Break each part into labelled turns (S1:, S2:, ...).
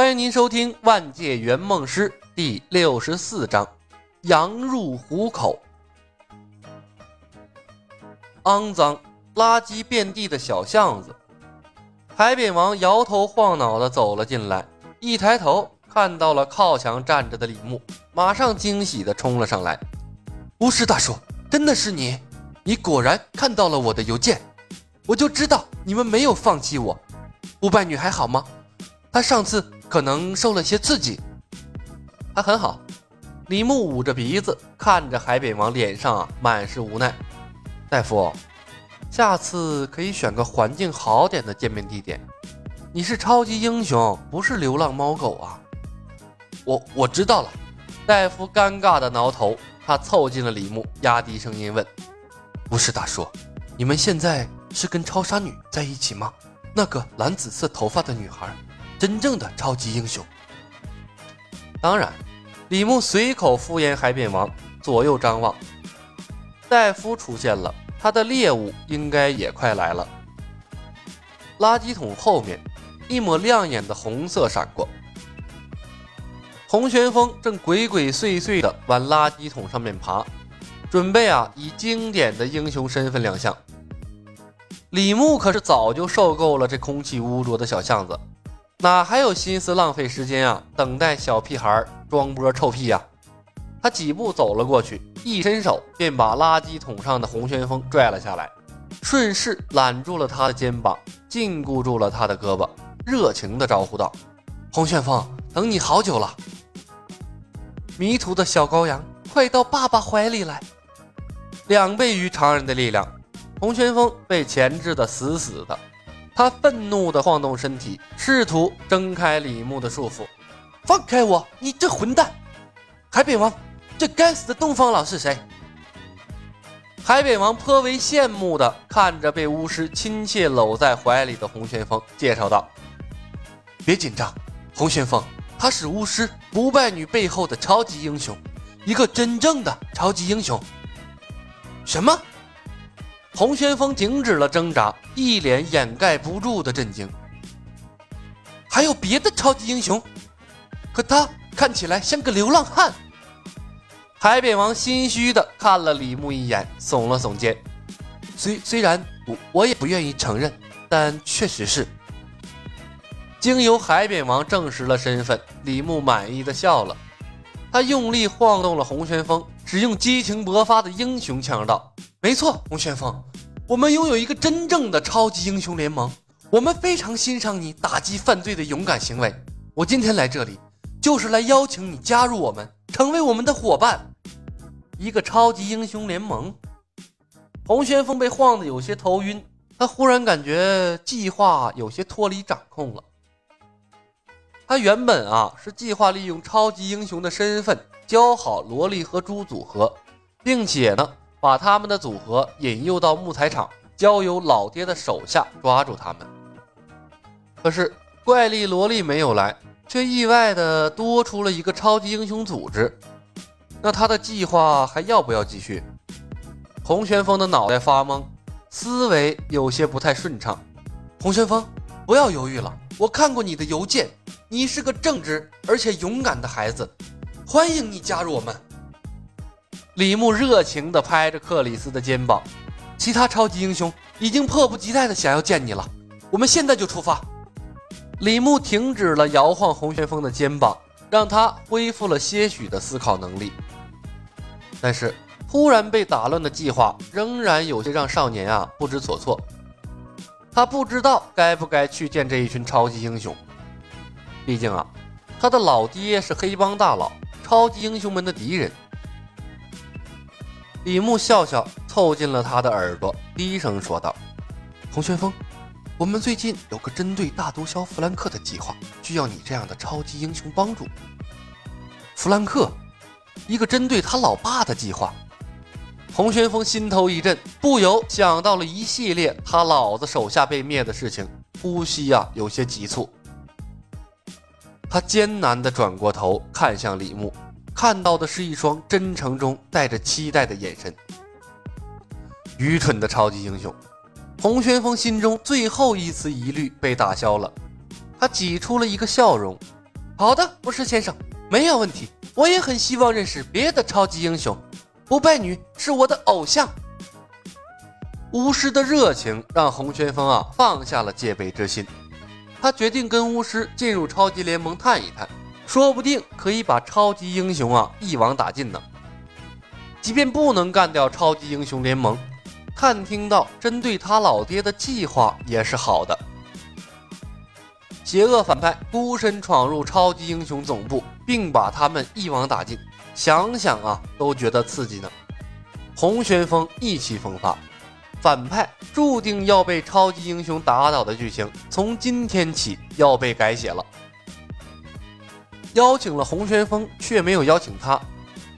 S1: 欢迎您收听《万界圆梦师》第六十四章：羊入虎口。肮脏、垃圾遍地的小巷子，海扁王摇头晃脑的走了进来，一抬头看到了靠墙站着的李牧，马上惊喜的冲了上来：“巫师大叔，真的是你！你果然看到了我的邮件，我就知道你们没有放弃我。不败女还好吗？她上次……”可能受了些刺激，还很好。李牧捂着鼻子看着海扁王，脸上满是无奈。大夫，下次可以选个环境好点的见面地点。你是超级英雄，不是流浪猫狗啊！我我知道了。大夫尴尬的挠头，他凑近了李牧，压低声音问：“不是大叔，你们现在是跟超杀女在一起吗？那个蓝紫色头发的女孩。”真正的超级英雄。当然，李牧随口敷衍海扁王，左右张望。戴夫出现了，他的猎物应该也快来了。垃圾桶后面，一抹亮眼的红色闪过。洪旋风正鬼鬼祟祟的往垃圾桶上面爬，准备啊以经典的英雄身份亮相。李牧可是早就受够了这空气污浊的小巷子。哪还有心思浪费时间啊？等待小屁孩装波臭屁呀！他几步走了过去，一伸手便把垃圾桶上的红旋风拽了下来，顺势揽住了他的肩膀，禁锢住了他的胳膊，热情地招呼道：“红旋风，等你好久了！迷途的小羔羊，快到爸爸怀里来！”两倍于常人的力量，红旋风被钳制的死死的。他愤怒地晃动身体，试图挣开李牧的束缚。放开我！你这混蛋！海扁王，这该死的东方老是谁？海扁王颇为羡慕地看着被巫师亲切搂在怀里的洪旋风，介绍道：“别紧张，洪旋风，他是巫师不败女背后的超级英雄，一个真正的超级英雄。”什么？洪旋风停止了挣扎，一脸掩盖不住的震惊。还有别的超级英雄，可他看起来像个流浪汉。海扁王心虚的看了李牧一眼，耸了耸肩。虽虽然我我也不愿意承认，但确实是。经由海扁王证实了身份，李牧满意的笑了。他用力晃动了洪旋风，使用激情勃发的英雄腔道：“没错，红旋风。”我们拥有一个真正的超级英雄联盟，我们非常欣赏你打击犯罪的勇敢行为。我今天来这里，就是来邀请你加入我们，成为我们的伙伴。一个超级英雄联盟，红旋风被晃得有些头晕，他忽然感觉计划有些脱离掌控了。他原本啊是计划利用超级英雄的身份教好萝莉和猪组合，并且呢。把他们的组合引诱到木材厂，交由老爹的手下抓住他们。可是怪力萝莉没有来，却意外的多出了一个超级英雄组织。那他的计划还要不要继续？洪旋风的脑袋发懵，思维有些不太顺畅。洪旋风，不要犹豫了，我看过你的邮件，你是个正直而且勇敢的孩子，欢迎你加入我们。李牧热情地拍着克里斯的肩膀，其他超级英雄已经迫不及待地想要见你了，我们现在就出发。李牧停止了摇晃红旋风的肩膀，让他恢复了些许的思考能力。但是突然被打乱的计划仍然有些让少年啊不知所措。他不知道该不该去见这一群超级英雄，毕竟啊，他的老爹是黑帮大佬，超级英雄们的敌人。李牧笑笑，凑近了他的耳朵，低声说道：“洪旋风，我们最近有个针对大毒枭弗兰克的计划，需要你这样的超级英雄帮助。”弗兰克，一个针对他老爸的计划。洪旋风心头一震，不由想到了一系列他老子手下被灭的事情，呼吸呀有些急促。他艰难地转过头，看向李牧。看到的是一双真诚中带着期待的眼神。愚蠢的超级英雄，洪旋风心中最后一丝疑虑被打消了，他挤出了一个笑容，好的，巫师先生，没有问题。我也很希望认识别的超级英雄，不败女是我的偶像。巫师的热情让洪旋风啊放下了戒备之心，他决定跟巫师进入超级联盟探一探，说不定可以把超级英雄啊一网打尽呢。即便不能干掉超级英雄联盟，探听到针对他老爹的计划也是好的。邪恶反派孤身闯入超级英雄总部，并把他们一网打尽，想想啊都觉得刺激呢。红旋风意气风发。反派注定要被超级英雄打倒的剧情，从今天起要被改写了。邀请了洪旋风，却没有邀请他，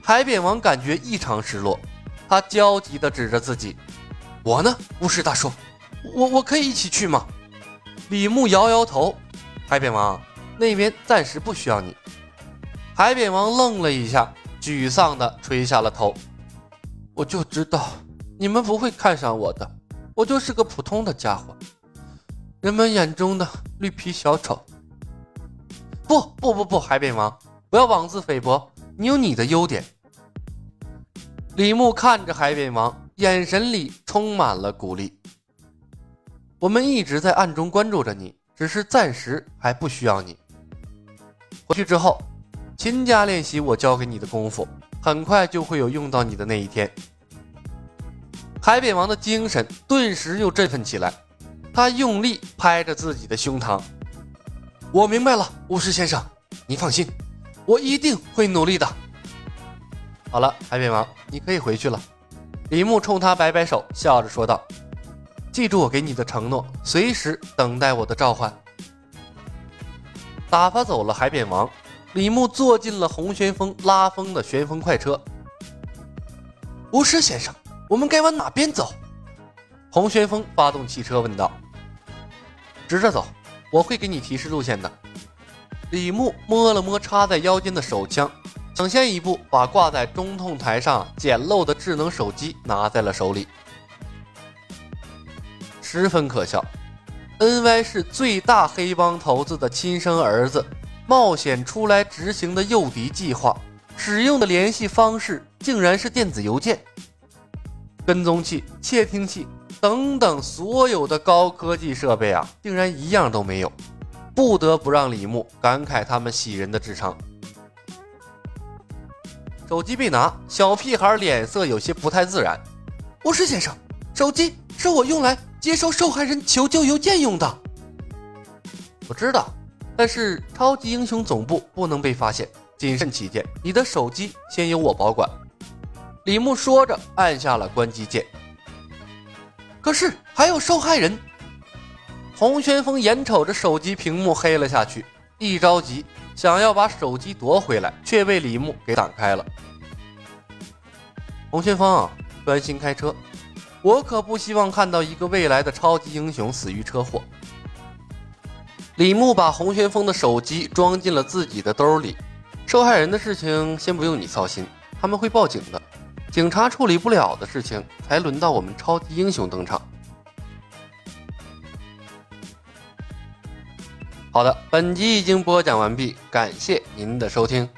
S1: 海扁王感觉异常失落。他焦急地指着自己：“我呢，巫师大叔，我我可以一起去吗？”李牧摇摇头：“海扁王那边暂时不需要你。”海扁王愣了一下，沮丧地垂下了头：“我就知道。”你们不会看上我的，我就是个普通的家伙，人们眼中的绿皮小丑。不不不不，海扁王，不要妄自菲薄，你有你的优点。李牧看着海扁王，眼神里充满了鼓励。我们一直在暗中关注着你，只是暂时还不需要你。回去之后，勤加练习我教给你的功夫，很快就会有用到你的那一天。海扁王的精神顿时又振奋起来，他用力拍着自己的胸膛：“我明白了，巫师先生，您放心，我一定会努力的。”好了，海扁王，你可以回去了。李牧冲他摆摆手，笑着说道：“记住我给你的承诺，随时等待我的召唤。”打发走了海扁王，李牧坐进了红旋风拉风的旋风快车。巫师先生。我们该往哪边走？红旋风发动汽车问道。直着走，我会给你提示路线的。李牧摸了摸插在腰间的手枪，抢先一步把挂在中控台上简陋的智能手机拿在了手里。十分可笑，NY 是最大黑帮头子的亲生儿子，冒险出来执行的诱敌计划，使用的联系方式竟然是电子邮件。跟踪器、窃听器等等所有的高科技设备啊，竟然一样都没有，不得不让李牧感慨他们喜人的智商。手机被拿，小屁孩脸色有些不太自然。巫师先生，手机是我用来接收受害人求救邮件用的。我知道，但是超级英雄总部不能被发现，谨慎起见，你的手机先由我保管。李牧说着，按下了关机键。可是还有受害人。洪旋风眼瞅着手机屏幕黑了下去，一着急想要把手机夺回来，却被李牧给挡开了。洪旋风，专心开车，我可不希望看到一个未来的超级英雄死于车祸。李牧把洪旋风的手机装进了自己的兜里。受害人的事情先不用你操心，他们会报警的。警察处理不了的事情，才轮到我们超级英雄登场。好的，本集已经播讲完毕，感谢您的收听。